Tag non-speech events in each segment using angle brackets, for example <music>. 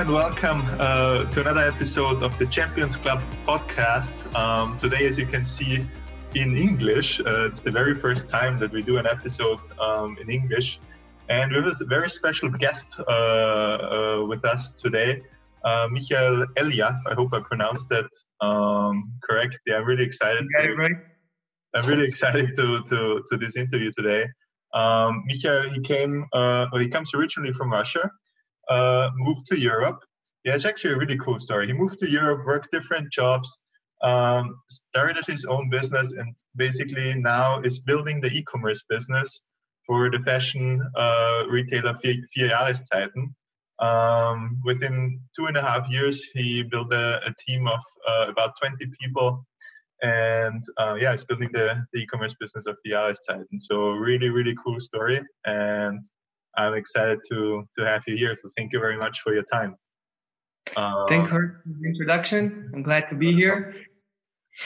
and welcome uh, to another episode of the Champions Club podcast. Um, today, as you can see in English, uh, it's the very first time that we do an episode um, in English. And we have a very special guest uh, uh with us today, uh, Michael Elyav. I hope I pronounced that um, correctly. I'm really excited. To, right. I'm really excited to, to, to this interview today. Um, Michael, he came, uh, well, he comes originally from Russia uh, moved to Europe. Yeah, it's actually a really cool story. He moved to Europe, worked different jobs, um, started his own business, and basically now is building the e-commerce business for the fashion uh, retailer Vier, Vier. Um, within two and a half years, he built a, a team of uh, about 20 people, and uh, yeah, he's building the, the e-commerce business of Vier Jahreszeiten. So really, really cool story, and I'm excited to to have you here. So thank you very much for your time. Um, Thanks for the introduction. I'm glad to be here.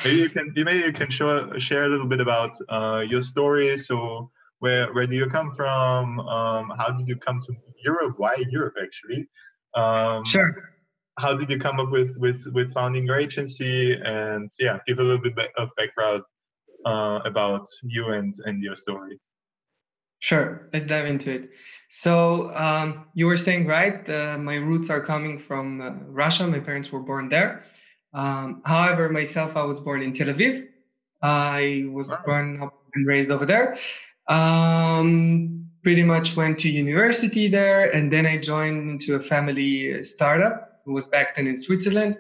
Maybe you can maybe you can show, share a little bit about uh, your story. So where where do you come from? Um, how did you come to Europe? Why Europe actually? Um, sure. How did you come up with with with founding your agency? And yeah, give a little bit of background uh, about you and and your story. Sure, let's dive into it. So um, you were saying right, uh, my roots are coming from uh, Russia. My parents were born there. Um, however, myself, I was born in Tel Aviv. I was wow. born up and raised over there. Um, pretty much went to university there, and then I joined into a family startup. It was back then in Switzerland.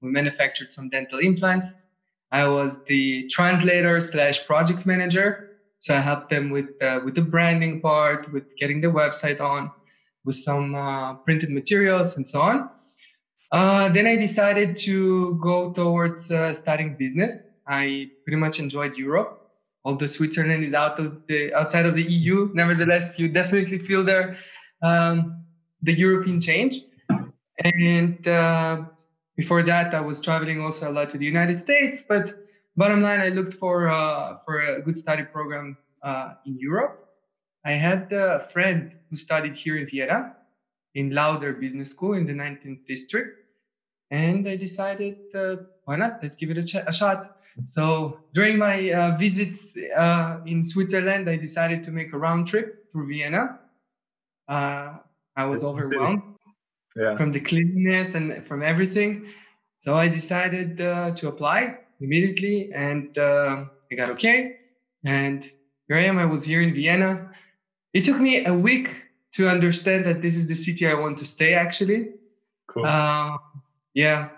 We manufactured some dental implants. I was the translator slash project manager so I helped them with uh, with the branding part, with getting the website on, with some uh, printed materials and so on. Uh, then I decided to go towards uh, studying business. I pretty much enjoyed Europe, although Switzerland is out of the outside of the EU. Nevertheless, you definitely feel there um, the European change. And uh, before that, I was traveling also a lot to the United States, but bottom line, I looked for uh, for a good study program uh, in Europe. I had a friend who studied here in Vienna, in Lauder Business School in the 19th district, and I decided, uh, why not? Let's give it a, ch- a shot. So during my uh, visit uh, in Switzerland, I decided to make a round trip through Vienna. Uh, I was overwhelmed yeah. from the cleanliness and from everything. So I decided uh, to apply immediately and uh, I got okay. And here I am. I was here in Vienna. It took me a week to understand that this is the city I want to stay actually. Cool. Uh, yeah.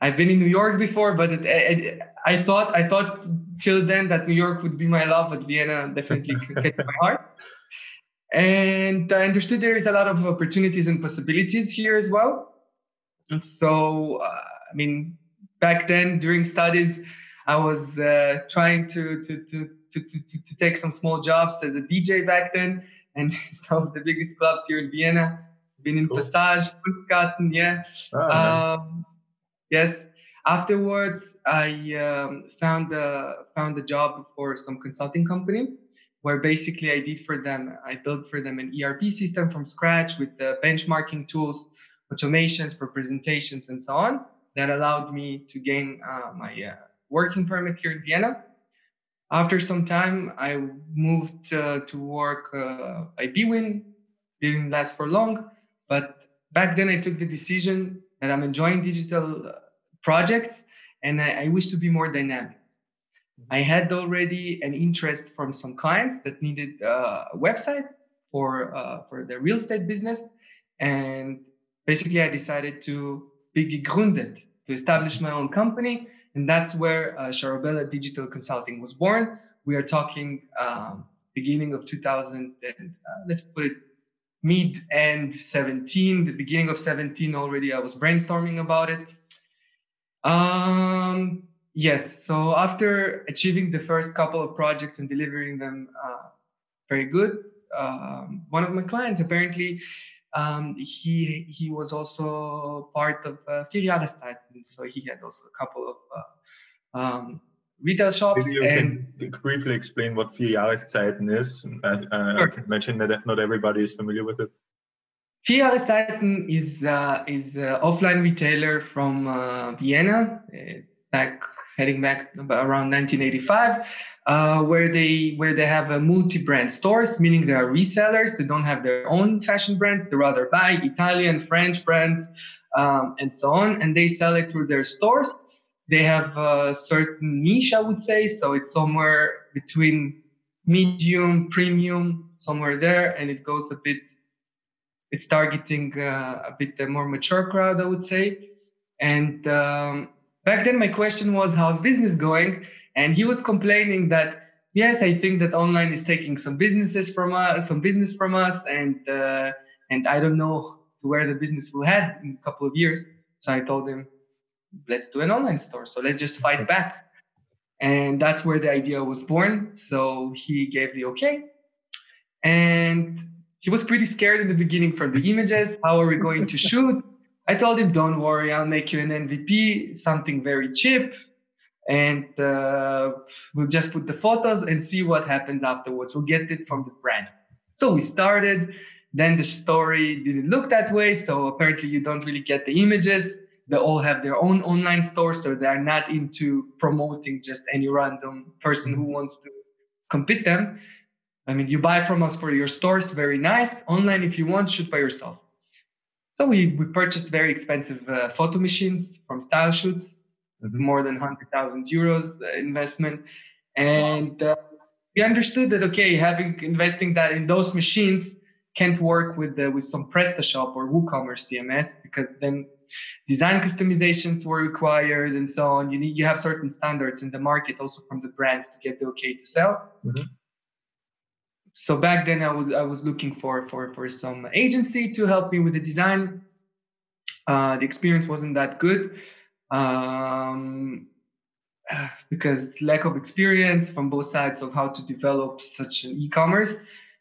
I've been in New York before, but it, it, I thought I thought till then that New York would be my love, but Vienna definitely <laughs> catch my heart. And I understood there is a lot of opportunities and possibilities here as well. And so, uh, I mean, back then during studies, I was uh, trying to, to, to, to, to, to take some small jobs as a DJ back then. And <laughs> some of the biggest clubs here in Vienna, been in cool. Passage, Kunstgarten, yeah. Oh, nice. um, yes. Afterwards, I um, found a, found a job for some consulting company where basically I did for them, I built for them an ERP system from scratch with the benchmarking tools, automations for presentations and so on that allowed me to gain uh, my uh, working permit here in Vienna. After some time, I moved uh, to work uh, at Bwin. Didn't last for long, but back then I took the decision that I'm enjoying digital uh, projects and I, I wish to be more dynamic. I had already an interest from some clients that needed uh, a website for uh, for their real estate business, and basically I decided to be gegründet to establish my own company. And that's where uh, Sharabella Digital Consulting was born. We are talking um, beginning of 2000, and, uh, let's put it mid and 17, the beginning of 17 already. I was brainstorming about it. Um, yes, so after achieving the first couple of projects and delivering them uh, very good, um, one of my clients apparently um, he he was also part of uh, so he had also a couple of uh, um, retail shops. Maybe you and, can briefly explain what Vier Jahreszeiten is. I, uh, sure. I can imagine that not everybody is familiar with it. Vierjahreszeiten is uh, is an offline retailer from uh, Vienna, uh, back heading back around 1985, uh, where they where they have a multi-brand stores, meaning they are resellers. They don't have their own fashion brands. They rather buy Italian, French brands, um, and so on, and they sell it through their stores. They have a certain niche, I would say, so it's somewhere between medium, premium, somewhere there, and it goes a bit. It's targeting uh, a bit more mature crowd, I would say. And um, back then, my question was, "How's business going?" And he was complaining that yes, I think that online is taking some businesses from us, some business from us, and uh, and I don't know to where the business will head in a couple of years. So I told him, let's do an online store. So let's just fight back. And that's where the idea was born. So he gave the okay. And he was pretty scared in the beginning from the images. How are we going to shoot? I told him, don't worry, I'll make you an MVP, something very cheap. And uh, we'll just put the photos and see what happens afterwards. We'll get it from the brand. So we started. Then the story didn't look that way. So apparently you don't really get the images. They all have their own online stores, so they're not into promoting just any random person who wants to compete them. I mean, you buy from us for your stores, very nice. Online, if you want, shoot by yourself. So we, we purchased very expensive uh, photo machines from StyleShoots, mm-hmm. more than 100,000 euros uh, investment. And uh, we understood that, okay, having investing that in those machines can't work with the, with some PrestaShop or WooCommerce CMS because then design customizations were required and so on. You need you have certain standards in the market also from the brands to get the okay to sell. Mm-hmm. So back then I was I was looking for for for some agency to help me with the design. Uh, the experience wasn't that good um, <sighs> because lack of experience from both sides of how to develop such an e-commerce.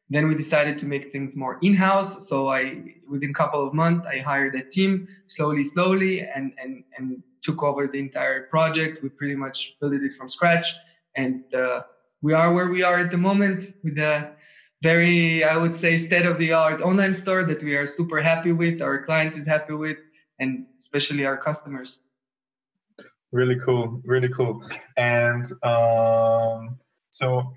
Then we decided to make things more in-house. So I, within a couple of months, I hired a team slowly, slowly, and and and took over the entire project. We pretty much built it from scratch, and uh, we are where we are at the moment with a very, I would say, state-of-the-art online store that we are super happy with. Our client is happy with, and especially our customers. Really cool, really cool. And um, so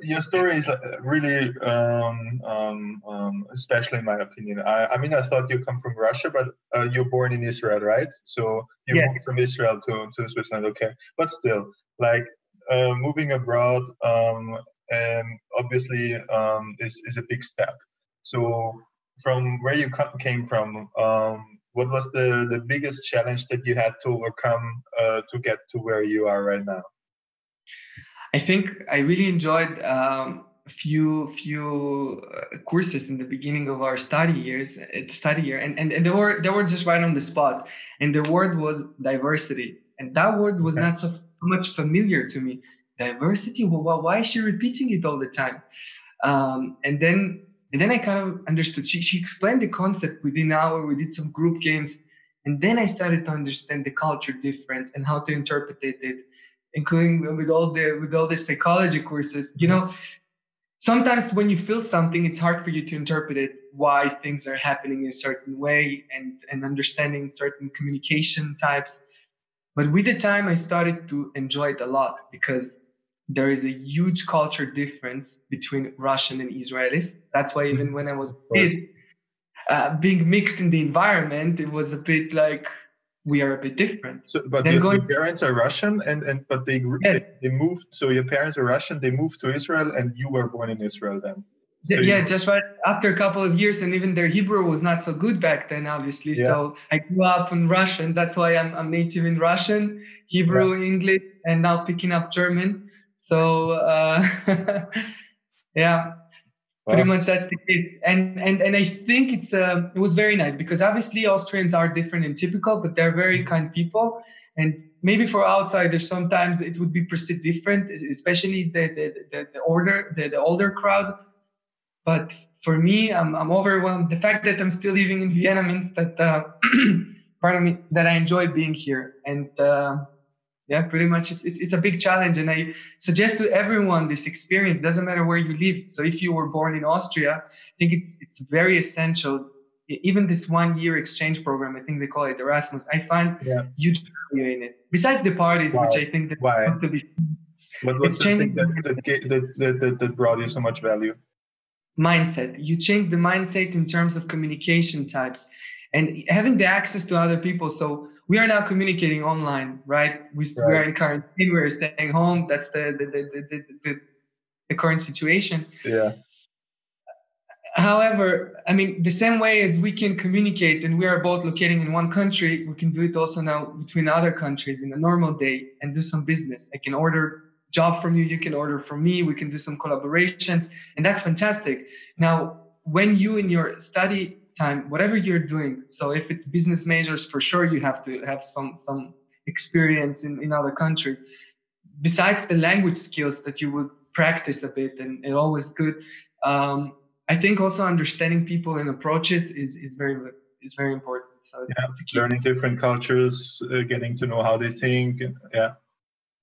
your story is uh, really um, um, um, special in my opinion. I, I, mean, I thought you come from Russia, but uh, you're born in Israel, right? So you yes. moved from Israel to, to Switzerland, okay? But still, like uh, moving abroad, um, and obviously um, is is a big step. So from where you came from, um, what was the the biggest challenge that you had to overcome uh, to get to where you are right now? I think I really enjoyed um, a few few uh, courses in the beginning of our study years, uh, study year, and, and, and they were they were just right on the spot. And the word was diversity, and that word was not so much familiar to me. Diversity. Well, why is she repeating it all the time? Um, and then and then I kind of understood. She she explained the concept within an hour. We did some group games, and then I started to understand the culture difference and how to interpret it including with all the with all the psychology courses you know sometimes when you feel something it's hard for you to interpret it why things are happening in a certain way and and understanding certain communication types but with the time i started to enjoy it a lot because there is a huge culture difference between russian and israelis that's why even when i was kid uh, being mixed in the environment it was a bit like we are a bit different. So, but your, going, your, parents are Russian, and and but they, they, they moved. So your parents are Russian. They moved to Israel, and you were born in Israel then. So yeah, just right after a couple of years, and even their Hebrew was not so good back then, obviously. Yeah. So I grew up in Russian. That's why I'm, I'm native in Russian, Hebrew, yeah. English, and now picking up German. So uh, <laughs> yeah, Pretty much that's the case. And and and I think it's uh, it was very nice because obviously Austrians are different and typical, but they're very kind people. And maybe for outsiders, sometimes it would be perceived different, especially the the, the, the order the, the older crowd. But for me, I'm I'm overwhelmed. The fact that I'm still living in Vienna means that uh, <clears throat> pardon me that I enjoy being here and. Uh, yeah pretty much. It's, it's, it's a big challenge and i suggest to everyone this experience doesn't matter where you live. So if you were born in austria i think it's it's very essential. Even this one year exchange program i think they call it erasmus i find yeah. huge value in it. Besides the parties wow. which i think that Why? to be what was the thing that, that, that, that, that brought you so much value? Mindset. You change the mindset in terms of communication types. And having the access to other people so we are now communicating online, right? We, right. we are in quarantine, we're staying home. That's the the, the, the, the, the current situation. Yeah. However, I mean, the same way as we can communicate and we are both locating in one country, we can do it also now between other countries in a normal day and do some business. I can order job from you, you can order from me, we can do some collaborations, and that's fantastic. Now, when you in your study time, whatever you're doing. So if it's business majors, for sure you have to have some some experience in, in other countries. Besides the language skills that you would practice a bit and, and always good. Um, I think also understanding people and approaches is, is very is very important. So it's, yeah, it's learning different cultures, uh, getting to know how they think. Yeah.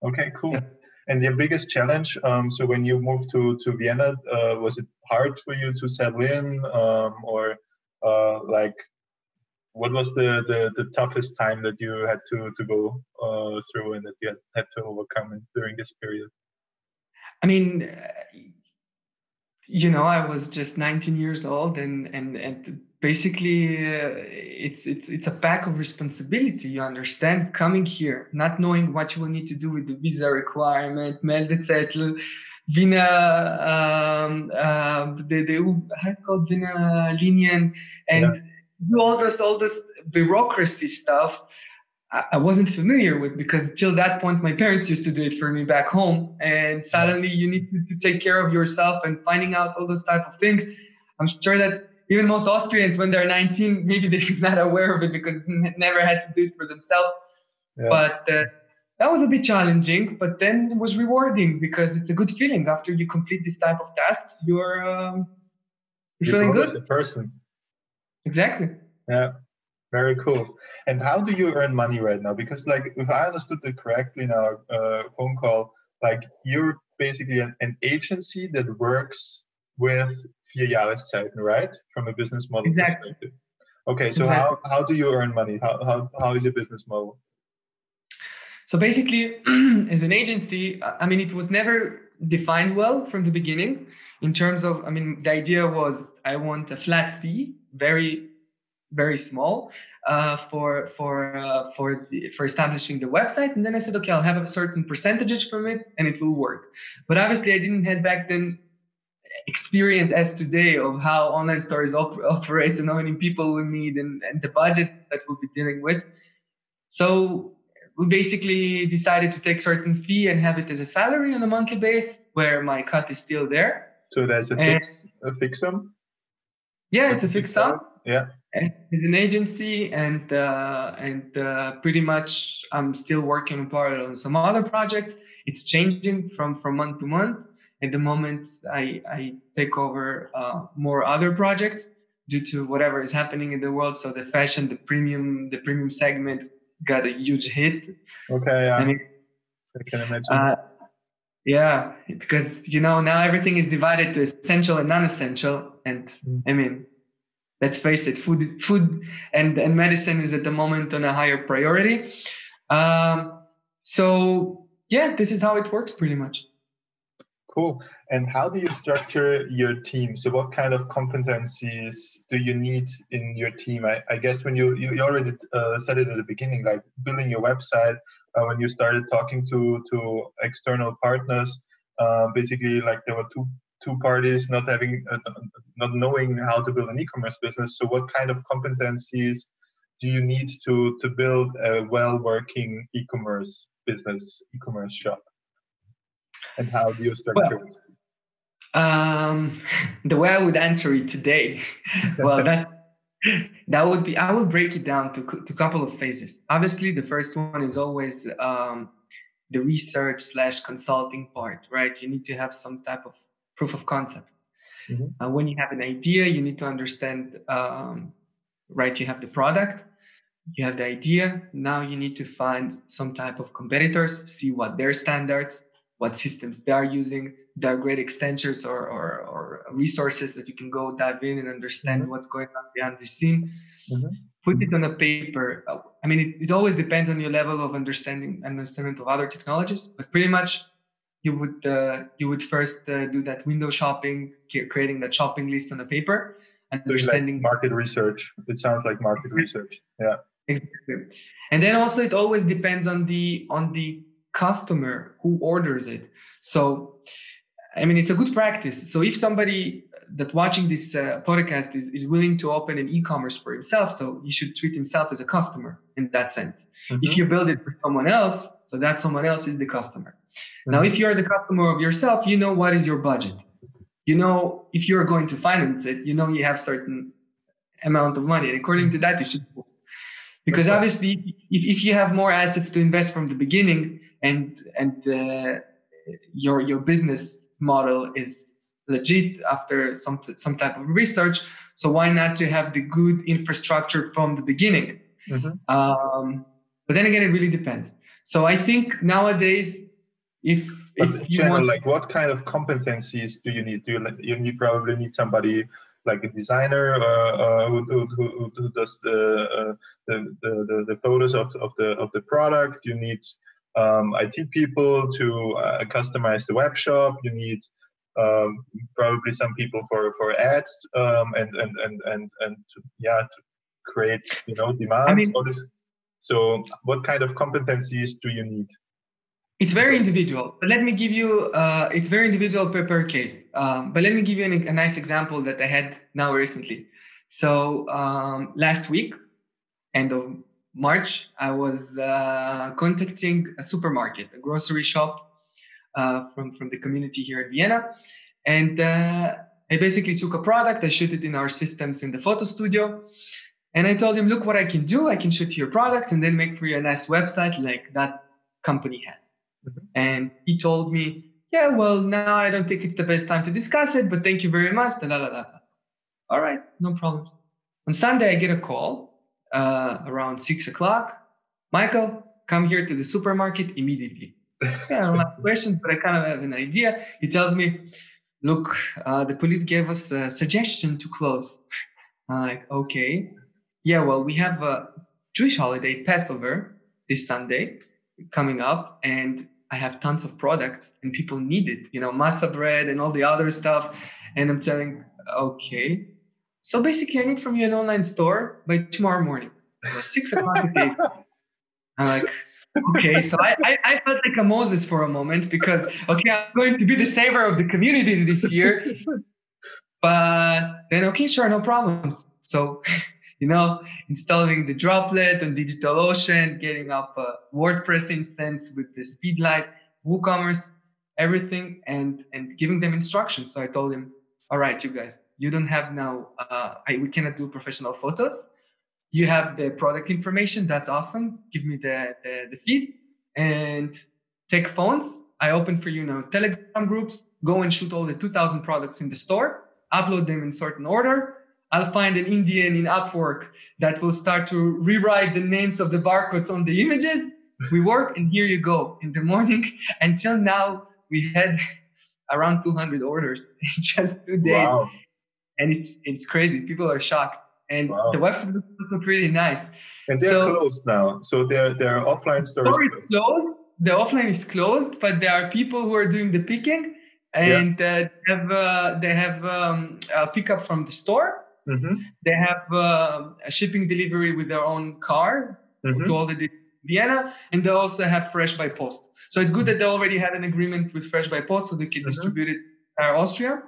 Okay, cool. Yeah. And your biggest challenge, um, so when you moved to to Vienna, uh, was it hard for you to settle in, um, or uh, like what was the, the, the toughest time that you had to, to go uh, through and that you had, had to overcome during this period? I mean, you know, I was just 19 years old, and and and basically, uh, it's it's it's a pack of responsibility. You understand, coming here, not knowing what you will need to do with the visa requirement, Meldezettel, Wiener, um, uh, the, the, how it's called, Wiener Linien, and yeah. do all this, all this bureaucracy stuff. I, I wasn't familiar with because till that point, my parents used to do it for me back home. And suddenly you need to, to take care of yourself and finding out all those type of things. I'm sure that even most Austrians, when they're 19, maybe <laughs> they're not aware of it because they never had to do it for themselves. Yeah. But uh, that was a bit challenging, but then it was rewarding because it's a good feeling after you complete this type of tasks. You're um, you're, feeling good as a person. Exactly. Yeah. Very cool. And how do you earn money right now? Because, like, if I understood it correctly in our uh, phone call, like you're basically an, an agency that works with vier Jahreszeiten, right? From a business model exactly. perspective. Okay, so exactly. how, how do you earn money? How, how, how is your business model? So basically, <clears throat> as an agency, I mean, it was never defined well from the beginning in terms of, I mean, the idea was I want a flat fee, very, very small, uh, for for uh, for the, for establishing the website, and then I said, okay, I'll have a certain percentages from it, and it will work. But obviously, I didn't have back then experience as today of how online stores op- operate and how many people we need and, and the budget that we'll be dealing with. So we basically decided to take certain fee and have it as a salary on a monthly base where my cut is still there. So there's a fix a fix sum? Yeah, it's a fixed sum. Yeah. And it's an agency and uh, and uh, pretty much I'm still working on parallel on some other project. It's changing from from month to month. At the moment I I take over uh, more other projects due to whatever is happening in the world. So the fashion, the premium, the premium segment got a huge hit. Okay, yeah. I, mean, I can imagine. Uh, yeah, because you know now everything is divided to essential and non-essential, and mm. I mean, let's face it, food, food, and and medicine is at the moment on a higher priority. Um, so yeah, this is how it works pretty much. Cool. And how do you structure your team? So, what kind of competencies do you need in your team? I, I guess when you you already uh, said it at the beginning, like building your website, uh, when you started talking to to external partners, uh, basically like there were two two parties not having uh, not knowing how to build an e-commerce business. So, what kind of competencies do you need to to build a well working e-commerce business, e-commerce shop? And how do you structure well, it? Um, the way I would answer it today, <laughs> well, that that would be I would break it down to to a couple of phases. Obviously, the first one is always um, the research slash consulting part, right? You need to have some type of proof of concept. Mm-hmm. Uh, when you have an idea, you need to understand, um, right? You have the product. you have the idea. Now you need to find some type of competitors, see what their standards, what systems they are using. There are great extensions or, or, or resources that you can go dive in and understand mm-hmm. what's going on behind the scene. Mm-hmm. Put it on a paper. I mean, it, it always depends on your level of understanding and understanding of other technologies, but pretty much you would uh, you would first uh, do that window shopping, creating that shopping list on a paper, and understanding like market research. It sounds like market research. Yeah. Exactly. And then also it always depends on the on the customer who orders it. So I mean it's a good practice. So if somebody that watching this uh, podcast is, is willing to open an e-commerce for himself, so he should treat himself as a customer in that sense. Mm-hmm. If you build it for someone else, so that someone else is the customer. Mm-hmm. Now, if you're the customer of yourself, you know what is your budget. You know if you're going to finance it, you know you have certain amount of money, and according to that, you should because obviously if, if you have more assets to invest from the beginning and and uh, your your business model is legit after some some type of research so why not to have the good infrastructure from the beginning mm-hmm. um, but then again it really depends so i think nowadays if if you want like what kind of competencies do you need do you, you need probably need somebody like a designer uh, uh, who, who, who, who, does the, uh, the, the, the photos of, of the of the product. You need um, IT people to uh, customize the web shop. You need um, probably some people for for ads um, and and and and and to, yeah to create you know demands. I mean, this. So, what kind of competencies do you need? It's very individual, but let me give you, uh, it's very individual per, per case. Um, but let me give you an, a nice example that I had now recently. So um, last week, end of March, I was uh, contacting a supermarket, a grocery shop uh, from, from the community here in Vienna. And uh, I basically took a product, I shoot it in our systems in the photo studio. And I told him, look what I can do. I can shoot your product and then make for you a nice website like that company has. Mm-hmm. And he told me, yeah, well, now I don't think it's the best time to discuss it, but thank you very much. Da, da, da, All right, no problems. On Sunday, I get a call uh, around six o'clock. Michael, come here to the supermarket immediately. yeah, I don't have questions, but I kind of have an idea. He tells me, look, uh, the police gave us a suggestion to close. <laughs> I'm like, okay. Yeah, well, we have a Jewish holiday, Passover, this Sunday coming up, and I have tons of products and people need it, you know, matzah bread and all the other stuff. And I'm telling, okay. So basically, I need from you an online store by tomorrow morning, so six o'clock. I'm like, okay. So I, I, I, felt like a Moses for a moment because, okay, I'm going to be the saver of the community this year. But then, okay, sure, no problems. So <laughs> you know, installing the droplet on DigitalOcean, getting up a WordPress instance with the Speedlight, WooCommerce, everything, and and giving them instructions. So I told him, all right, you guys, you don't have now, uh, I, we cannot do professional photos. You have the product information. That's awesome. Give me the, the, the feed and take phones. I open for you now Telegram groups. Go and shoot all the 2,000 products in the store. Upload them in certain order I'll find an Indian in Upwork that will start to rewrite the names of the barcodes on the images. We work, and here you go. In the morning, <laughs> until now, we had <laughs> around 200 orders in just two days, wow. And it's it's crazy. People are shocked, and wow. the website looks pretty nice. And they're so, closed now, so they're they're offline stores. Store is closed. The offline is closed, but there are people who are doing the picking, and yeah. uh, they have uh, they have um, a pickup from the store Mm-hmm. They have uh, a shipping delivery with their own car mm-hmm. to all the Vienna, and they also have Fresh by Post. So it's good that they already had an agreement with Fresh by Post, so they can mm-hmm. distribute it in Austria.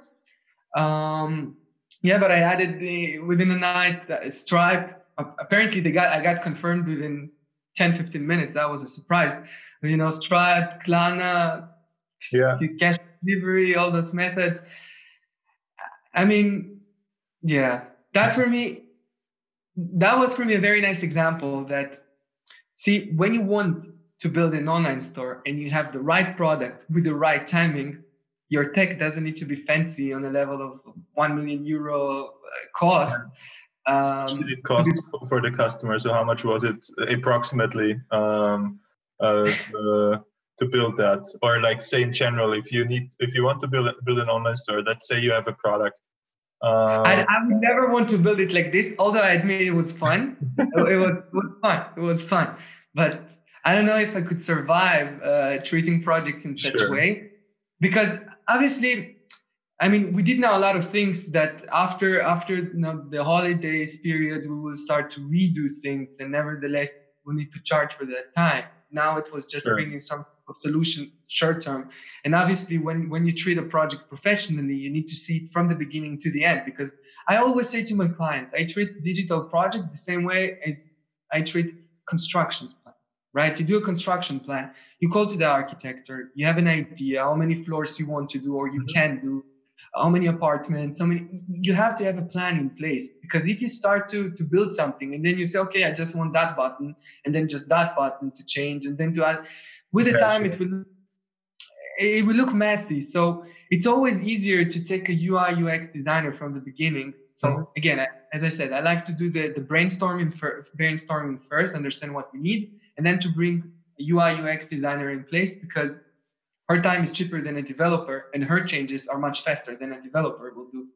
Um, yeah, but I added the, within a night uh, Stripe. Uh, apparently, they got I got confirmed within 10, 15 minutes. That was a surprise. You know, Stripe, Klarna, yeah. cash delivery, all those methods. I mean, yeah, that's for me. That was for me a very nice example that, see, when you want to build an online store and you have the right product with the right timing, your tech doesn't need to be fancy on a level of 1 million euro uh, cost. Um, did it cost for the customer? So how much was it approximately um, uh, uh, to build that, or like say in general, if you need, if you want to build build an online store, let's say you have a product. Uh, I, I would never want to build it like this, although I admit it was fun. <laughs> it, was, it was fun. It was fun, but I don't know if I could survive uh, treating projects in such a way, because obviously I mean, we did now a lot of things that after after you know, the holidays period, we will start to redo things, and nevertheless, we need to charge for that time. Now it was just sure. bringing some solution short term, and obviously, when when you treat a project professionally, you need to see it from the beginning to the end. Because I always say to my clients, I treat digital projects the same way as I treat construction plans. Right? You do a construction plan, you call to the architect, or you have an idea how many floors you want to do or you mm-hmm. can do how many apartments, how many, you have to have a plan in place because if you start to, to build something and then you say, okay, I just want that button and then just that button to change and then to add, with the time it will, it will look messy. So it's always easier to take a UI UX designer from the beginning. So mm-hmm. again, as I said, I like to do the, the brainstorming, for, brainstorming first, understand what we need, and then to bring a UI UX designer in place because her time is cheaper than a developer, and her changes are much faster than a developer will do.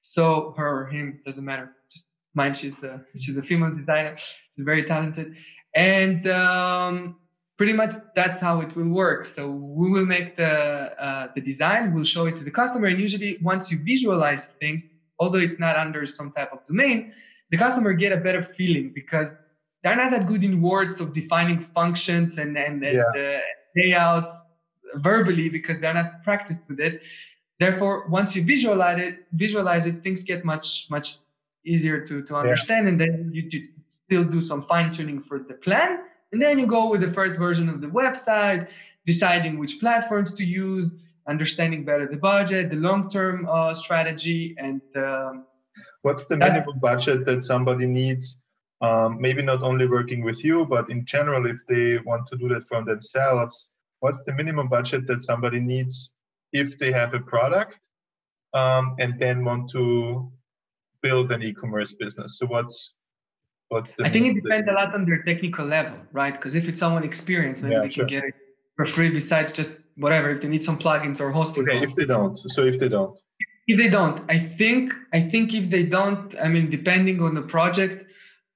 So her or him doesn't matter. Just mine, she's the she's a female designer. She's very talented, and um, pretty much that's how it will work. So we will make the uh, the design, we'll show it to the customer, and usually once you visualize things, although it's not under some type of domain, the customer get a better feeling because they're not that good in words of defining functions and and, and yeah. the layouts verbally because they're not practiced with it. Therefore, once you visualize it, visualize it, things get much much easier to to understand, yeah. and then you, you still do some fine tuning for the plan, and then you go with the first version of the website, deciding which platforms to use, understanding better the budget, the long term uh, strategy, and um, what's the minimum budget that somebody needs? Um, maybe not only working with you, but in general, if they want to do that from themselves, what's the minimum budget that somebody needs if they have a product um, and then want to build an e-commerce business? So what's what's the i think it depends a lot on their technical level right? Because if it's someone experienced maybe yeah, they sure. can get it for free besides just whatever if they need some plugins or hosting okay if they don't so if they don't. If they don't i think i think if they don't i mean depending on the project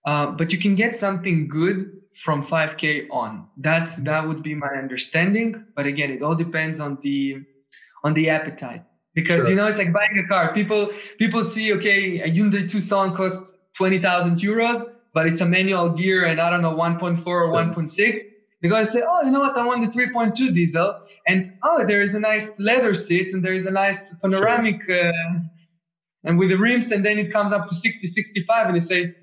uh, but you can get something good from 5k on. That that would be my understanding but again it all depends on the on the appetite. Because sure. you know it's like buying a car. People people see okay a Hyundai Tucson costs 20,000 euros but it's a manual gear and I don't know 1.4 or sure. 1.6 going to say oh you know what I want the 3.2 diesel and oh there is a nice leather seats and there is a nice panoramic sure. uh, and with the rims and then it comes up to 60 65 and you say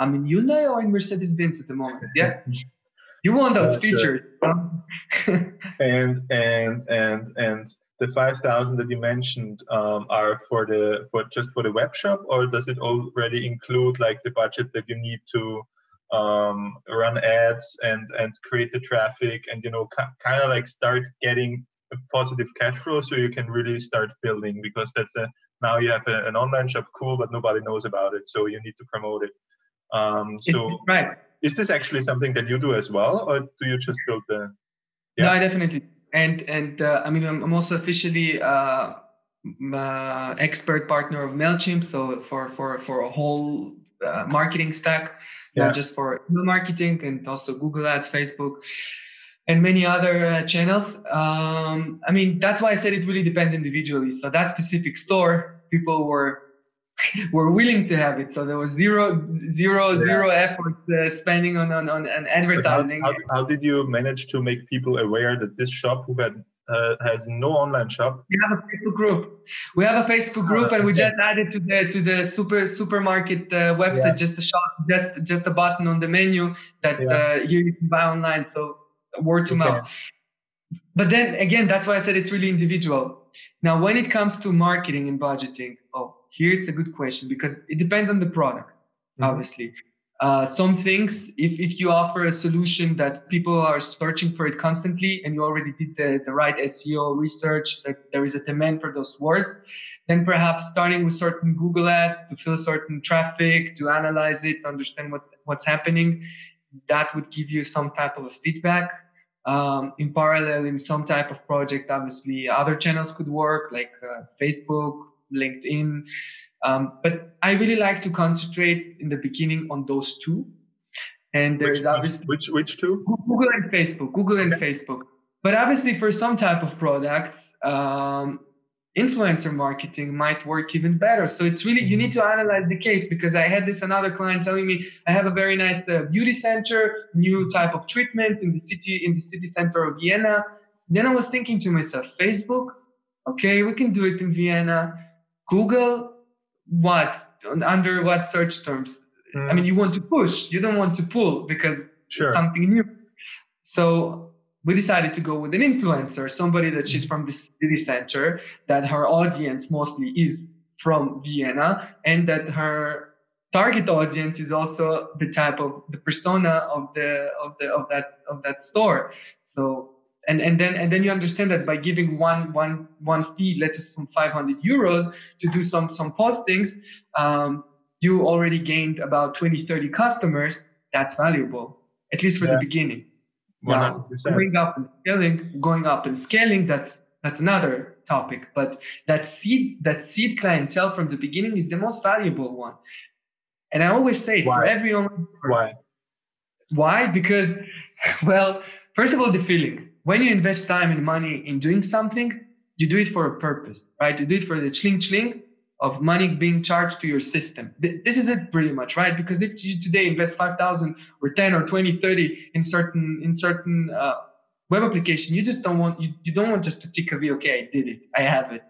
I'm in Hyundai or in Mercedes Benz at the moment. Yeah. <laughs> You want those features. Sure. <laughs> and and and and the 5000 that you mentioned um, are for the for just for the web shop or does it already include like the budget that you need to um, run ads and and create the traffic and you know kind of like start getting a positive cash flow so you can really start building because that's a now you have a, an online shop cool but nobody knows about it so you need to promote it um, so right. is this actually something that you do as well, or do you just build the? Yes? No, definitely. And and uh, I mean, I'm, also officially uh, uh, expert partner of Mailchimp, so for for for a whole uh, marketing stack, yeah. not just for email marketing and also Google Ads, Facebook, and many other uh, channels. Um, I mean, that's why I said it really depends individually. So that specific store, people were <laughs> were willing to have it. So there was zero, zero, yeah. zero effort uh, spending on, on, on, advertising. How, how, how, did you manage to make people aware that this shop who had uh, has no online shop? We have a Facebook group. We have a Facebook group, and we just added to the to the super supermarket uh, website yeah. just a shop, just just a button on the menu that yeah. uh, you can buy online. So word to okay. mouth. But then again, that's why I said it's really individual. Now, when it comes to marketing and budgeting, oh, here it's a good question because it depends on the product, mm-hmm. obviously. Uh, some things, if, if you offer a solution that people are searching for it constantly and you already did the, the right SEO research, that there is a demand for those words, then perhaps starting with certain Google ads to fill certain traffic, to analyze it, to understand what, what's happening, that would give you some type of feedback. Um, in parallel, in some type of project, obviously other channels could work like uh, Facebook, LinkedIn. Um, but I really like to concentrate in the beginning on those two. And there's which, obviously which which two? Google and Facebook. Google and okay. Facebook. But obviously, for some type of products, um, influencer marketing might work even better. So it's really you need to analyze the case because I had this another client telling me I have a very nice uh, beauty center, new type of treatment in the city in the city center of Vienna. Then I was thinking to myself, Facebook, okay, we can do it in Vienna. Google, what under what search terms? Mm. I mean, you want to push, you don't want to pull because sure. something new. So we decided to go with an influencer, somebody that she's from the city center, that her audience mostly is from Vienna, and that her target audience is also the type of the persona of the of the of that of that store. So and and then and then you understand that by giving one one one fee, let's say some 500 euros to do some some postings, um, you already gained about 20 30 customers. That's valuable, at least for yeah. the beginning. 100%. Now, going up and scaling, going up and scaling, that's that's another topic. But that seed that seed clientele from the beginning is the most valuable one. And I always say Why? for everyone. Why? Why? Because, <laughs> well, first of all, the feeling. When you invest time and money in doing something, you do it for a purpose, right? You do it for the chling chling of money being charged to your system. This is it pretty much, right? Because if you today invest 5,000 or 10 or 20, 30 in certain, in certain, uh, web application, you just don't want, you, you don't want just to tick a V, okay, I did it. I have it.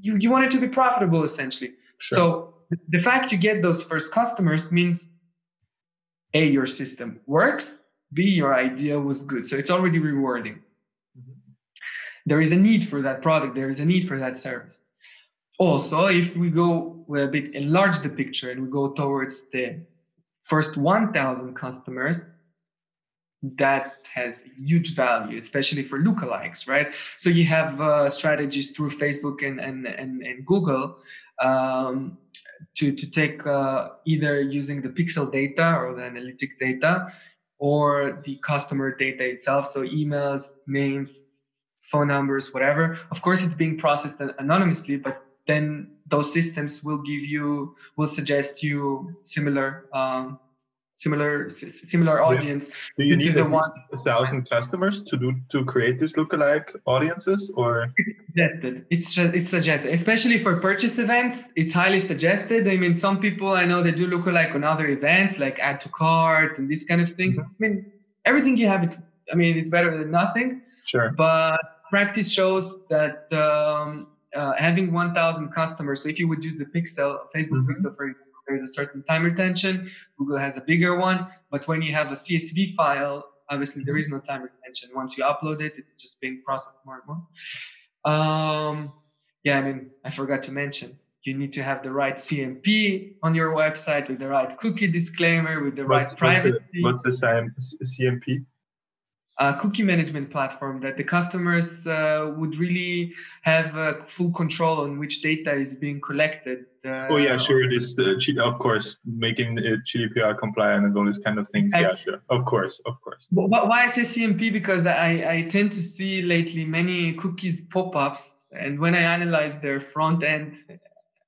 You, you want it to be profitable essentially. Sure. So the fact you get those first customers means A, your system works. B, your idea was good. So it's already rewarding. Mm-hmm. There is a need for that product. There is a need for that service also, if we go a bit enlarge the picture and we go towards the first 1,000 customers, that has huge value, especially for lookalikes, right? So you have uh, strategies through Facebook and and and, and Google um, to to take uh, either using the pixel data or the analytic data or the customer data itself, so emails, names, phone numbers, whatever. Of course, it's being processed anonymously, but then those systems will give you will suggest you similar um, similar similar audience. Yeah. Do you need at least a thousand customers to do to create these lookalike audiences, or? <laughs> It's suggested. It's it's suggested, especially for purchase events. It's highly suggested. I mean, some people I know they do lookalike on other events, like add to cart and these kind of things. Mm-hmm. I mean, everything you have. It. I mean, it's better than nothing. Sure. But practice shows that um, uh, having 1,000 customers. So if you would use the Pixel, Facebook mm-hmm. Pixel, for there's a certain time retention. Google has a bigger one, but when you have a CSV file, obviously there is no time retention. Once you upload it, it's just being processed more and more. Um, yeah, I mean, I forgot to mention you need to have the right CMP on your website with the right cookie disclaimer, with the what's, right privacy. What's, the, what's the CMP? A cookie management platform that the customers uh, would really have uh, full control on which data is being collected. Uh, oh yeah, sure. It is the, of course making it GDPR compliant and all these kind of things. yeah, sure. Of course, of course. Why I say CMP because I, I tend to see lately many cookies pop-ups, and when I analyze their front end,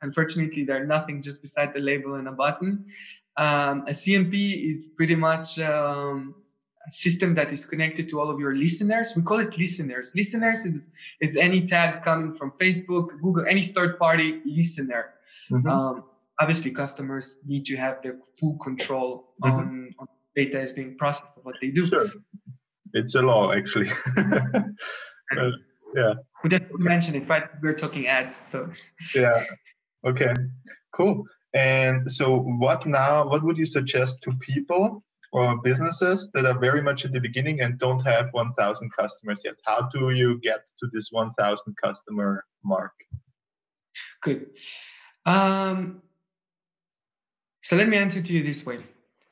unfortunately they're nothing just beside the label and a button. Um, a CMP is pretty much um, system that is connected to all of your listeners. We call it listeners. Listeners is, is any tag coming from Facebook, Google, any third party listener. Mm-hmm. Um, obviously, customers need to have their full control mm-hmm. on, on, data is being processed of what they do. Sure. It's a law, actually. <laughs> uh, yeah. We just okay. mention it, right? We're talking ads. So, yeah. Okay. Cool. And so, what now? What would you suggest to people or businesses that are very much in the beginning and don't have 1000 customers yet how do you get to this 1000 customer mark good um, so let me answer to you this way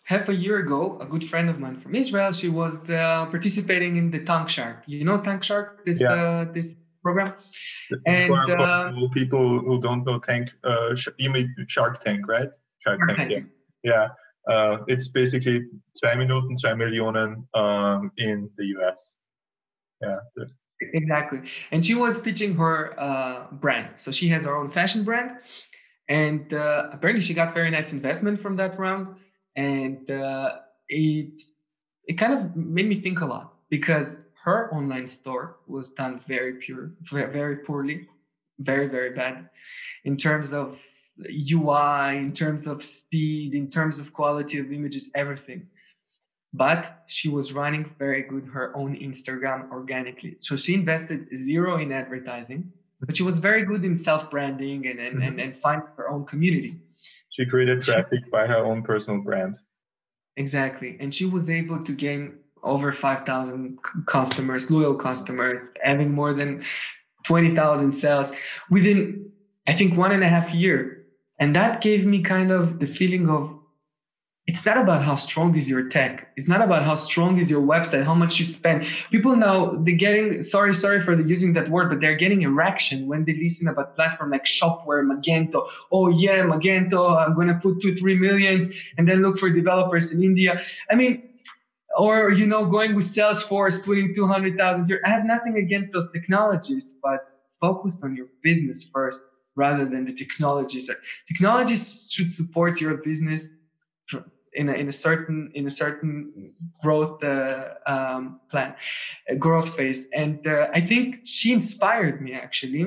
half a year ago, a good friend of mine from Israel, she was uh, participating in the Tank Shark. You know Tank Shark, this yeah. uh, this program. And for, for uh, people who don't know Tank, uh, you mean Shark Tank, right? Shark Tank, yeah. Yeah, uh, it's basically zwei Minuten, zwei Millionen um, in the US. Yeah. Exactly. And she was pitching her uh, brand. So she has her own fashion brand. And uh, apparently she got very nice investment from that round. And uh, it, it kind of made me think a lot because her online store was done very pure, very poorly, very, very bad in terms of UI, in terms of speed, in terms of quality of images, everything. But she was running very good her own Instagram organically. So she invested zero in advertising, but she was very good in self branding and, and, mm-hmm. and, and finding her own community. She created traffic she, by her own personal brand. Exactly. And she was able to gain over 5,000 customers, loyal customers, having more than 20,000 sales within, I think, one and a half year and that gave me kind of the feeling of it's not about how strong is your tech. It's not about how strong is your website, how much you spend. People now they're getting sorry, sorry for using that word, but they're getting erection when they listen about platform like Shopware, Magento. Oh yeah, Magento, I'm gonna put two, three millions and then look for developers in India. I mean, or you know, going with Salesforce, putting 200,000 here. I have nothing against those technologies, but focus on your business first rather than the technologies. Technologies should support your business in a, in a certain in a certain growth uh, um, plan, uh, growth phase. And uh, I think she inspired me actually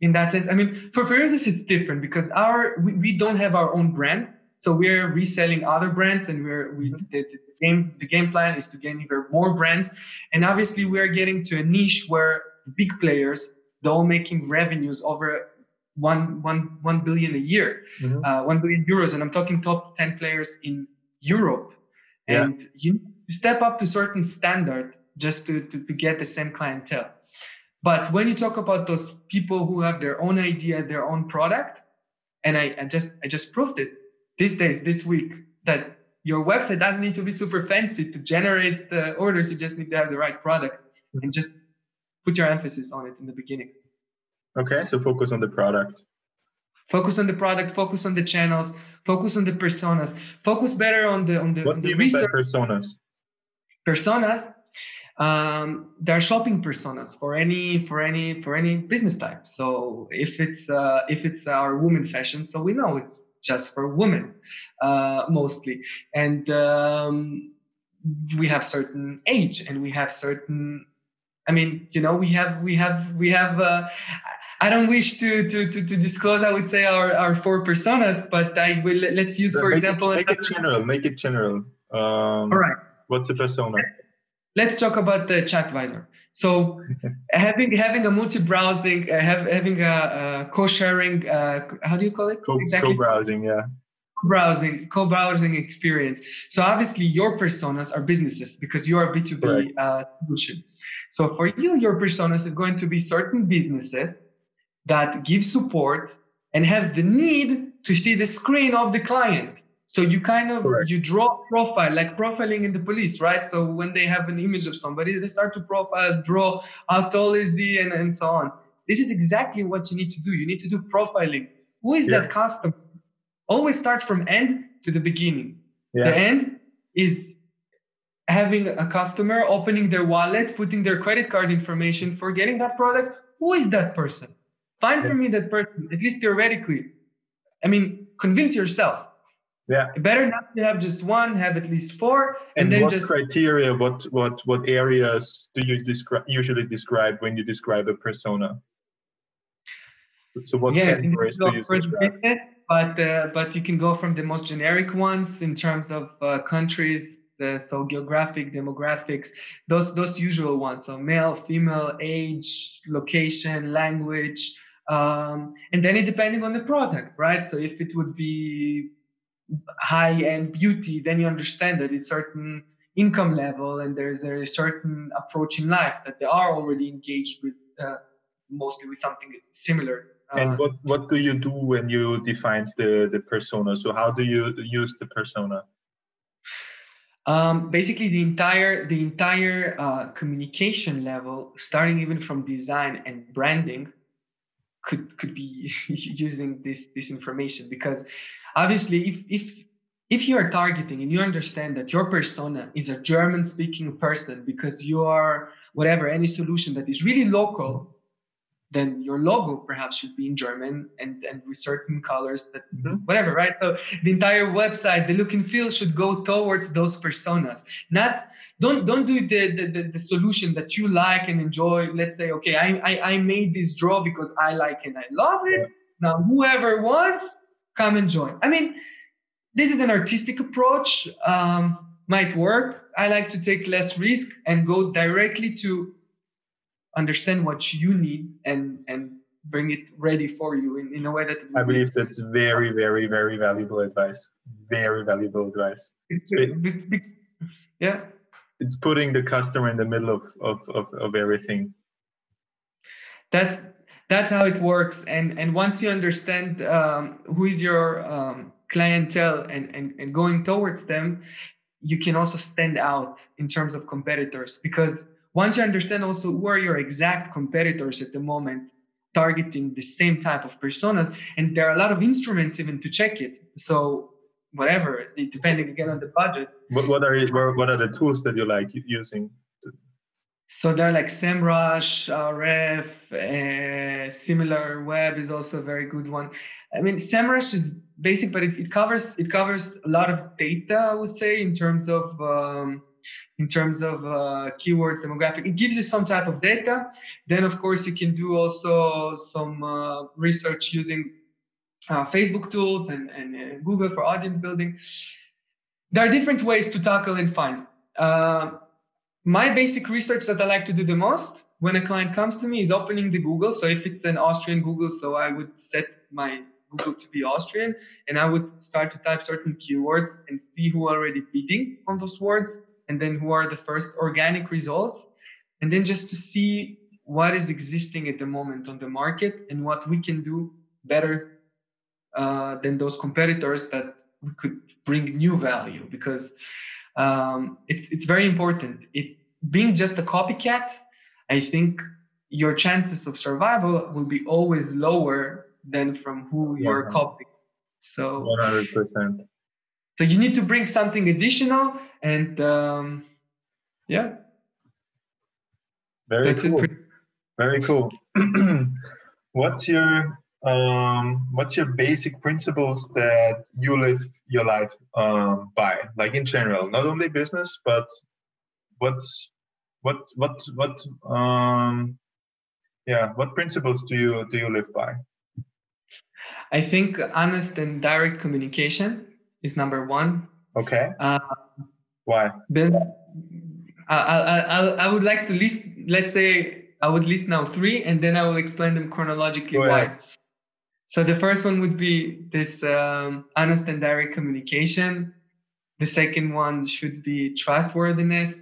in that sense. I mean, for Firusas it's different because our we, we don't have our own brand, so we're reselling other brands, and we're we the, the game the game plan is to gain even more brands, and obviously we are getting to a niche where big players they're all making revenues over one, one, one billion a year, mm-hmm. uh, one billion euros. And I'm talking top 10 players in Europe. Yeah. And you step up to certain standard just to, to, to get the same clientele. But when you talk about those people who have their own idea, their own product, and I, I just I just proved it these days, this week, that your website doesn't need to be super fancy to generate the orders. You just need to have the right product and just put your emphasis on it in the beginning. Okay, so focus on the product. Focus on the product. Focus on the channels. Focus on the personas. Focus better on the on the. What on do the you research. mean by personas? Personas. Um, they're shopping personas for any for any for any business type. So if it's uh, if it's our women fashion, so we know it's just for women uh, mostly, and um, we have certain age and we have certain I mean, you know, we have we have we have. Uh, I don't wish to, to, to, to, disclose, I would say, our, our four personas, but I will, let's use, for make example. It, make it general, make it general. Um, All right. What's a persona? Let's talk about the Chatvisor. So <laughs> having having a multi-browsing, uh, have, having a, a co-sharing, uh, how do you call it? Co- exactly? Co-browsing, yeah. Co-browsing, co-browsing experience. So obviously your personas are businesses because you are B2B right. uh, solution. So for you, your personas is going to be certain businesses that give support and have the need to see the screen of the client. So you kind of Correct. you draw profile like profiling in the police, right? So when they have an image of somebody, they start to profile, draw how tall is he, and, and so on. This is exactly what you need to do. You need to do profiling. Who is yeah. that customer? Always start from end to the beginning. Yeah. The end is having a customer opening their wallet, putting their credit card information for getting that product. Who is that person? Find yeah. for me that person, at least theoretically. I mean, convince yourself. Yeah. Better not to have just one, have at least four, and, and then what just criteria, what what what areas do you describe usually describe when you describe a persona? So what yes, categories do you describe? But uh, but you can go from the most generic ones in terms of uh, countries, uh, so geographic, demographics, those those usual ones. So male, female, age, location, language, um, and then it depending on the product, right? So if it would be high end beauty, then you understand that it's certain income level and there's a certain approach in life that they are already engaged with, uh, mostly with something similar. Uh, and what, what do you do when you define the, the persona? So how do you use the persona? Um, basically, the entire the entire uh, communication level, starting even from design and branding, could could be <laughs> using this this information because obviously, if if if you are targeting and you understand that your persona is a German speaking person because you are whatever any solution that is really local then your logo perhaps should be in German and, and with certain colors that mm-hmm. whatever, right? So the entire website, the look and feel should go towards those personas. Not don't don't do the the, the, the solution that you like and enjoy. Let's say, okay, I, I I made this draw because I like and I love it. Now whoever wants, come and join. I mean, this is an artistic approach. Um, might work. I like to take less risk and go directly to understand what you need and and bring it ready for you in, in a way that I believe that's very, very, very valuable advice. Very valuable advice. It's, it, yeah. It's putting the customer in the middle of, of, of, of everything. That that's how it works. And and once you understand um, who is your um, clientele and, and, and going towards them, you can also stand out in terms of competitors because once you understand also who are your exact competitors at the moment, targeting the same type of personas, and there are a lot of instruments even to check it. So whatever, depending again on the budget. What, what are what are the tools that you like using? So they're like SEMrush, Ahrefs, uh, Similar Web is also a very good one. I mean, SEMrush is basic, but it, it covers it covers a lot of data. I would say in terms of um, in terms of uh, keywords, demographic. It gives you some type of data. Then, of course, you can do also some uh, research using uh, Facebook tools and, and uh, Google for audience building. There are different ways to tackle and find. Uh, my basic research that I like to do the most when a client comes to me is opening the Google. So if it's an Austrian Google, so I would set my Google to be Austrian and I would start to type certain keywords and see who already bidding on those words and then who are the first organic results, and then just to see what is existing at the moment on the market and what we can do better uh, than those competitors that we could bring new value because um, it's it's very important. It being just a copycat, I think your chances of survival will be always lower than from who you're copying. So 100%. So you need to bring something additional, and um, yeah. Very That's cool. Very cool. <clears throat> what's your um, what's your basic principles that you live your life um, by, like in general, not only business, but what's what what what um, yeah, what principles do you do you live by? I think honest and direct communication is number one. Okay. Uh, Why? Then I, I, I, I would like to list. Let's say I would list now three, and then I will explain them chronologically why. So the first one would be this um, honest and direct communication. The second one should be trustworthiness,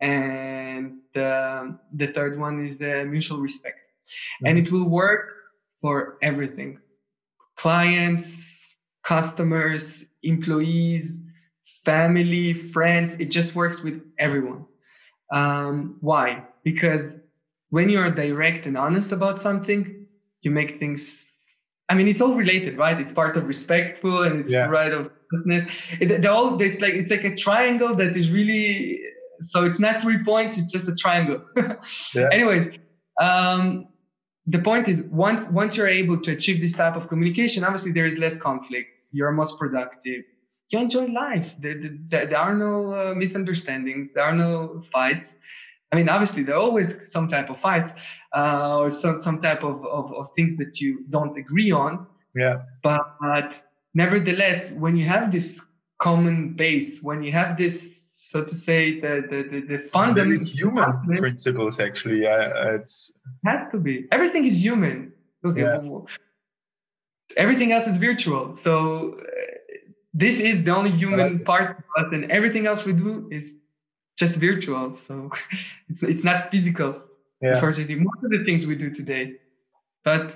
and uh, the third one is uh, mutual respect. Mm-hmm. And it will work for everything: clients, customers, employees, family, friends. It just works with everyone. Um, why? Because when you are direct and honest about something, you make things. I mean, it's all related, right? It's part of respectful and it's yeah. right of it, all it's like it's like a triangle that is really so it's not three points it's just a triangle <laughs> yeah. anyways um, the point is once once you're able to achieve this type of communication obviously there is less conflict you're most productive. You enjoy life. There, there, there are no uh, misunderstandings. There are no fights. I mean obviously there are always some type of fights uh, or some some type of, of, of things that you don't agree on. Yeah. But, but nevertheless when you have this common base when you have this so to say the the the, the fundamental human principles actually uh, it's has to be. Everything is human. Okay yeah. everything else is virtual. So uh, this is the only human part of us and everything else we do is just virtual so <laughs> it's, it's not physical yeah. unfortunately. Most of the things we do today but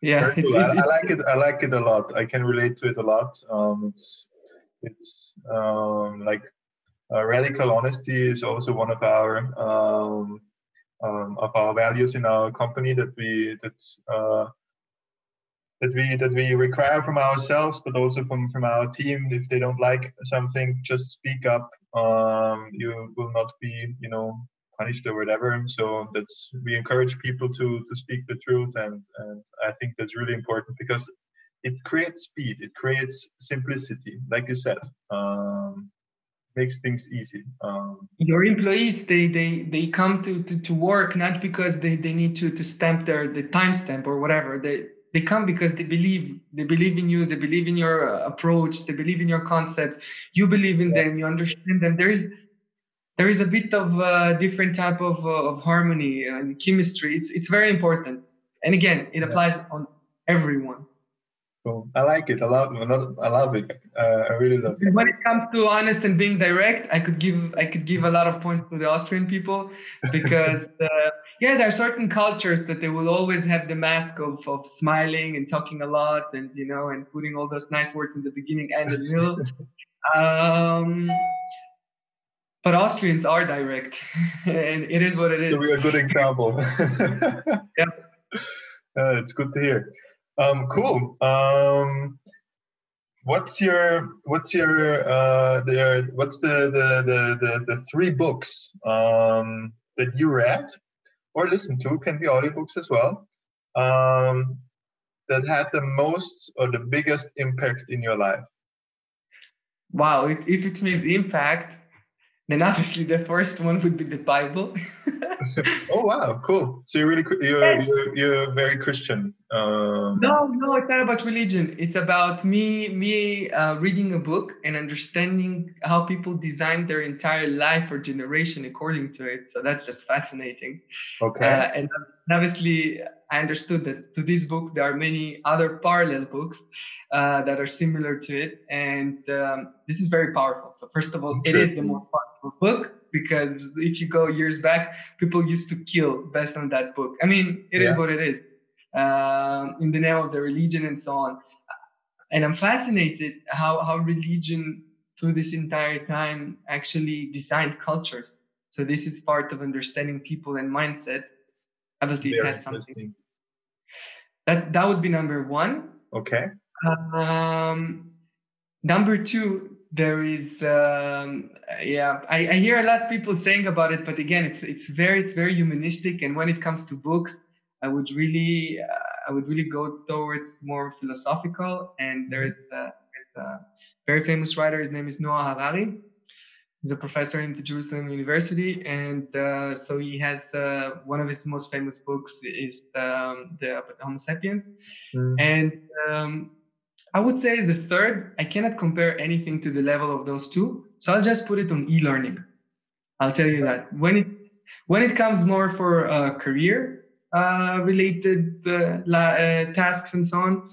yeah cool. I, I, like it i like it a lot. I can relate to it a lot. Um, it's it's um, like uh, radical honesty is also one of our um, um, of our values in our company that we that uh, that we that we require from ourselves, but also from from our team. If they don't like something, just speak up. Um, you will not be, you know, punished or whatever. So that's we encourage people to to speak the truth, and and I think that's really important because it creates speed, it creates simplicity, like you said. Um, makes things easy. Um, Your employees, they they they come to, to, to work not because they, they need to, to stamp their the timestamp or whatever. They they come because they believe they believe in you. They believe in your uh, approach. They believe in your concept. You believe in yeah. them. You understand them. There is there is a bit of a different type of uh, of harmony and chemistry. It's it's very important. And again, it applies on everyone. Cool. I like it. I love. I love it. Uh, I really love it. When it comes to honest and being direct, I could give. I could give a lot of points to the Austrian people because <laughs> uh, yeah, there are certain cultures that they will always have the mask of of smiling and talking a lot and you know and putting all those nice words in the beginning and the middle. um, but Austrians are direct, <laughs> and it is what it is. So we're a good example. <laughs> yeah, uh, it's good to hear. Um, cool. Um, what's your what's your uh, the what's the the the the, the three books um, that you read or listened to can be audiobooks as well um, that had the most or the biggest impact in your life? Wow, if it means impact, then obviously the first one would be the Bible. <laughs> oh wow, cool! So you're really you're you're, you're very Christian. Um, no, no, it's not about religion. It's about me me uh, reading a book and understanding how people design their entire life or generation according to it. So that's just fascinating. Okay. Uh, and obviously, I understood that to this book there are many other parallel books uh, that are similar to it, and um, this is very powerful. So first of all, it is the most powerful book because if you go years back, people used to kill based on that book. I mean, it yeah. is what it is um, in the name of the religion and so on. And I'm fascinated how how religion through this entire time actually designed cultures. So this is part of understanding people and mindset. Obviously, Very it has something. That that would be number one. Okay. Um, number two, there is um, yeah I, I, hear a lot of people saying about it but again it's it's very it's very humanistic and when it comes to books i would really uh, i would really go towards more philosophical and there's a, a very famous writer his name is noah harari he's a professor in the jerusalem university and uh, so he has uh, one of his most famous books is um, the homo sapiens mm. and um, I would say the third, I cannot compare anything to the level of those two. So I'll just put it on e-learning. I'll tell you that when it when it comes more for uh, career uh, related uh, uh tasks and so on,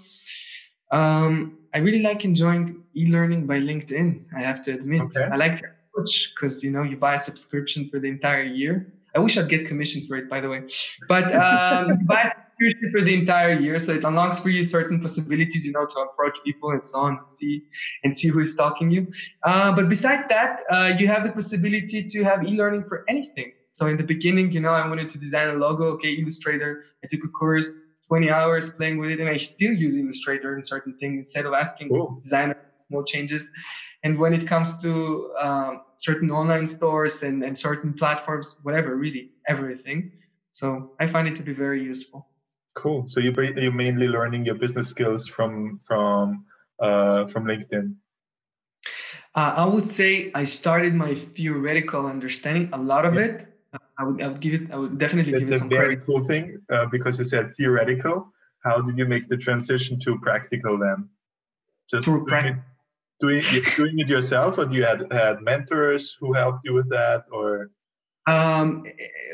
um, I really like enjoying e-learning by LinkedIn. I have to admit, okay. I like their approach because you know you buy a subscription for the entire year. I wish I'd get commission for it, by the way. But um, <laughs> buy for the entire year, so it unlocks for you certain possibilities, you know, to approach people and so on, and see and see who is stalking you. Uh, but besides that, uh, you have the possibility to have e-learning for anything. So in the beginning, you know, I wanted to design a logo. Okay, Illustrator. I took a course, 20 hours playing with it, and I still use Illustrator in certain things instead of asking cool. designer more changes. And when it comes to um, certain online stores and, and certain platforms, whatever, really everything. So I find it to be very useful. Cool. So you you're mainly learning your business skills from from uh, from LinkedIn. Uh, I would say I started my theoretical understanding. A lot of yeah. it, I would I would give it. I would definitely It's give it some credit. It's a very cool thing uh, because you said theoretical. How did you make the transition to practical then? Just Through doing, it, doing, doing it yourself, or do you had had mentors who helped you with that, or? Um,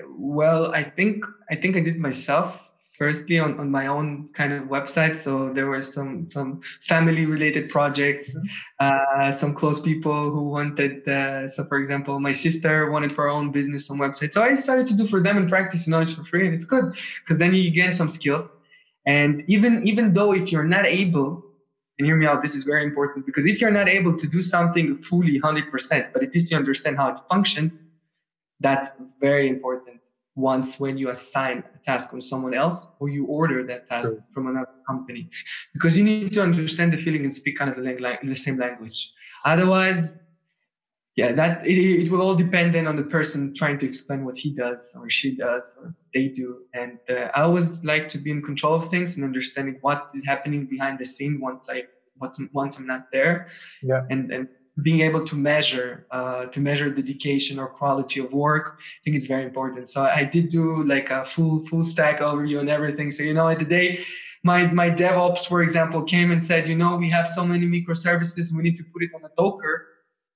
well, I think I think I did myself firstly on, on my own kind of website so there were some some family related projects mm-hmm. uh, some close people who wanted uh, so for example my sister wanted for her own business on website so i started to do for them in practice you know it's for free and it's good because then you gain some skills and even even though if you're not able and hear me out. This is very important because if you're not able to do something fully 100%, but at least you understand how it functions, that's very important once when you assign a task on someone else or you order that task sure. from another company. Because you need to understand the feeling and speak kind of the, lang- the same language. Otherwise yeah that it, it, will all depend then on the person trying to explain what he does or she does or they do. And uh, i always like to be in control of things and understanding what is happening behind the scene once i once, once i'm not there. Yeah. And and being able to measure uh, to measure dedication or quality of work i think it's very important. So i did do like a full full stack overview and everything. So you know at the day my my devops for example came and said you know we have so many microservices we need to put it on a docker.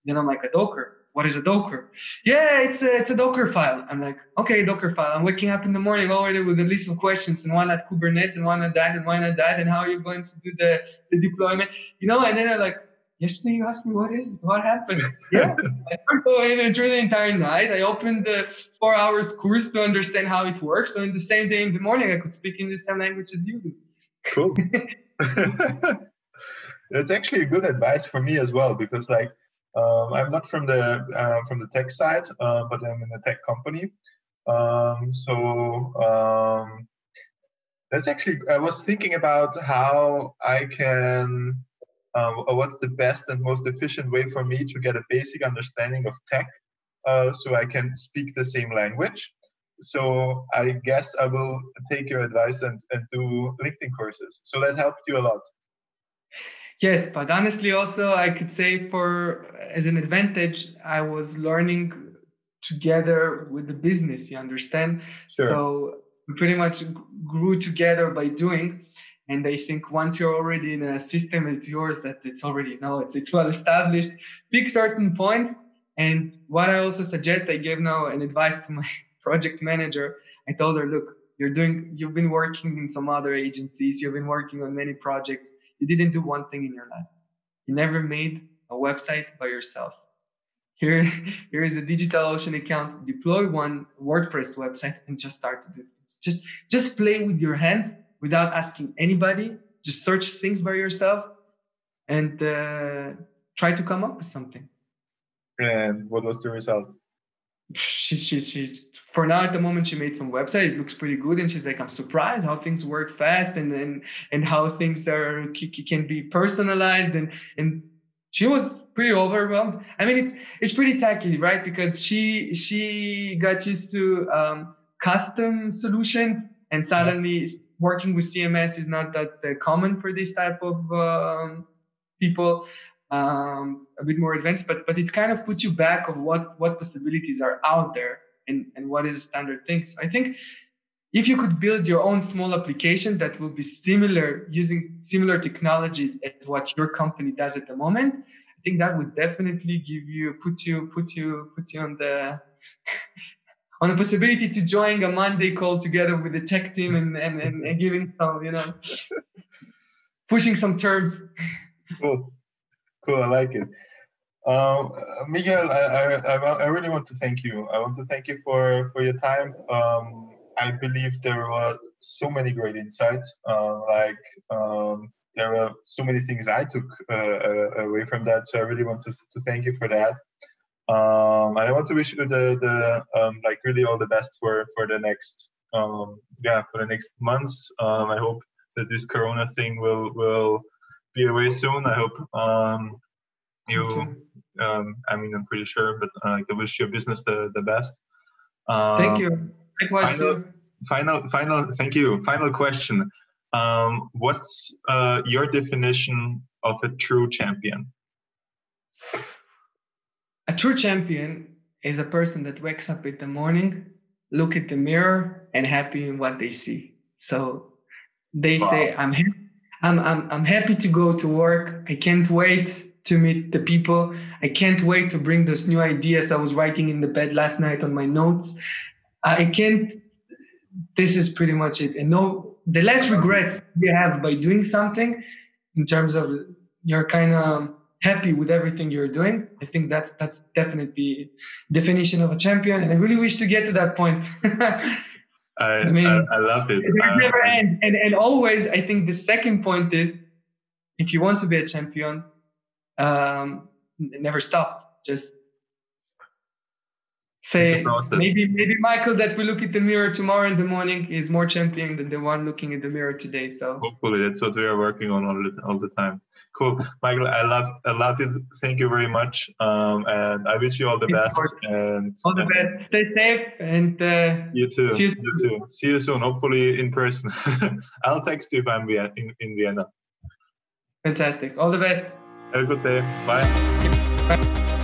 Then i'm like a docker? What is a docker? Yeah it's a it's a docker file. I'm like okay docker file. I'm waking up in the morning already with a list of questions and why not kubernetes and why not that and why not that and how are you going to do the the deployment. You know and then i'm like yesterday you asked me what is it? What happened? <laughs> yeah. I worked away through the entire night. I opened the four hours course to understand how it works. So in the same day in the morning, I could speak in the same language as you do. Cool. <laughs> <laughs> That's actually a good advice for me as well because like um, I'm not from the uh, from the tech side, uh, but I'm in a tech company. Um, so um, that's actually I was thinking about how I can uh, what's the best and most efficient way for me to get a basic understanding of tech uh, so I can speak the same language. So I guess I will take your advice and, and do LinkedIn courses. So that helped you a lot. Yes, but honestly, also I could say for as an advantage, I was learning together with the business. You understand? Sure. So we pretty much grew together by doing. And I think once you're already in a system, it's yours that it's already you know it's it's well established. Pick certain points. And what I also suggest, I gave now an advice to my <laughs> project manager. I told her, look, you're doing, you've been working in some other agencies, you've been working on many projects. You didn't do one thing in your life. You never made a website by yourself. Here, <laughs> here is a DigitalOcean account. Deploy one WordPress website and just start to do things. Just, just play with your hands without asking anybody. Just search things by yourself and uh, try to come up with something. And what was the result? She, she, she, for now at the moment, she made some website. It looks pretty good. And she's like, I'm surprised how things work fast and, and, and how things are, can be personalized. And, and she was pretty overwhelmed. I mean, it's, it's pretty tacky, right? Because she, she got used to, um, custom solutions and suddenly working with CMS is not that uh, common for this type of um, people. Um, a bit more advanced, but but it's kind of put you back of what what possibilities are out there and and what is a standard thing. So I think if you could build your own small application that will be similar using similar technologies as what your company does at the moment, I think that would definitely give you put you put you put you on the <laughs> on the possibility to join a Monday call together with the tech team and, and, and, and giving some, you know, pushing some terms. Cool. Cool. I like it. Um, Miguel, I, I, I, really want to thank you. I want to thank you for, for your time. Um, I believe there were so many great insights. Uh, like um, there were so many things I took uh, uh, away from that. So I really want to, to thank you for that. Um, and I want to wish you the the um, like really all the best for for the next um, yeah for the next months. Um, I hope that this Corona thing will will be away soon. I hope um, you. Um, I mean, I'm pretty sure, but uh, I wish your business the the best. thank you. Likewise final, final, final. Thank you. Final question. what's uh, your definition of a true champion? A true champion is a person that wakes up in the morning, look at the mirror, and happy in what they see. So they wow. say, I'm, I'm, I'm, I'm happy to go to work. I can't wait to meet the people. I can't wait to bring those new ideas I was writing in the bed last night on my notes. I can't, this is pretty much it. And no, the less regrets you have by doing something in terms of your kind of happy with everything you're doing. I think that's that's definitely definition of a champion, and I really wish to get to that point. <laughs> I, I, mean, I, I, love it. It uh, never end, and and always I think the second point is if you want to be a champion, um, never stop. Just say maybe maybe Michael that we look at the mirror tomorrow in the morning is more champion than the one looking in the mirror today. So hopefully that's what we are working on all the, all the time. Cool, Michael. I love I love it. Thank you very much, um, and I wish you all the best. And all the best. Stay safe, and uh, you too. You, you, too. See you soon. Hopefully in person. <laughs> I'll text you if I'm in in Vienna. Fantastic. All the best. Have a good day. Bye. Bye.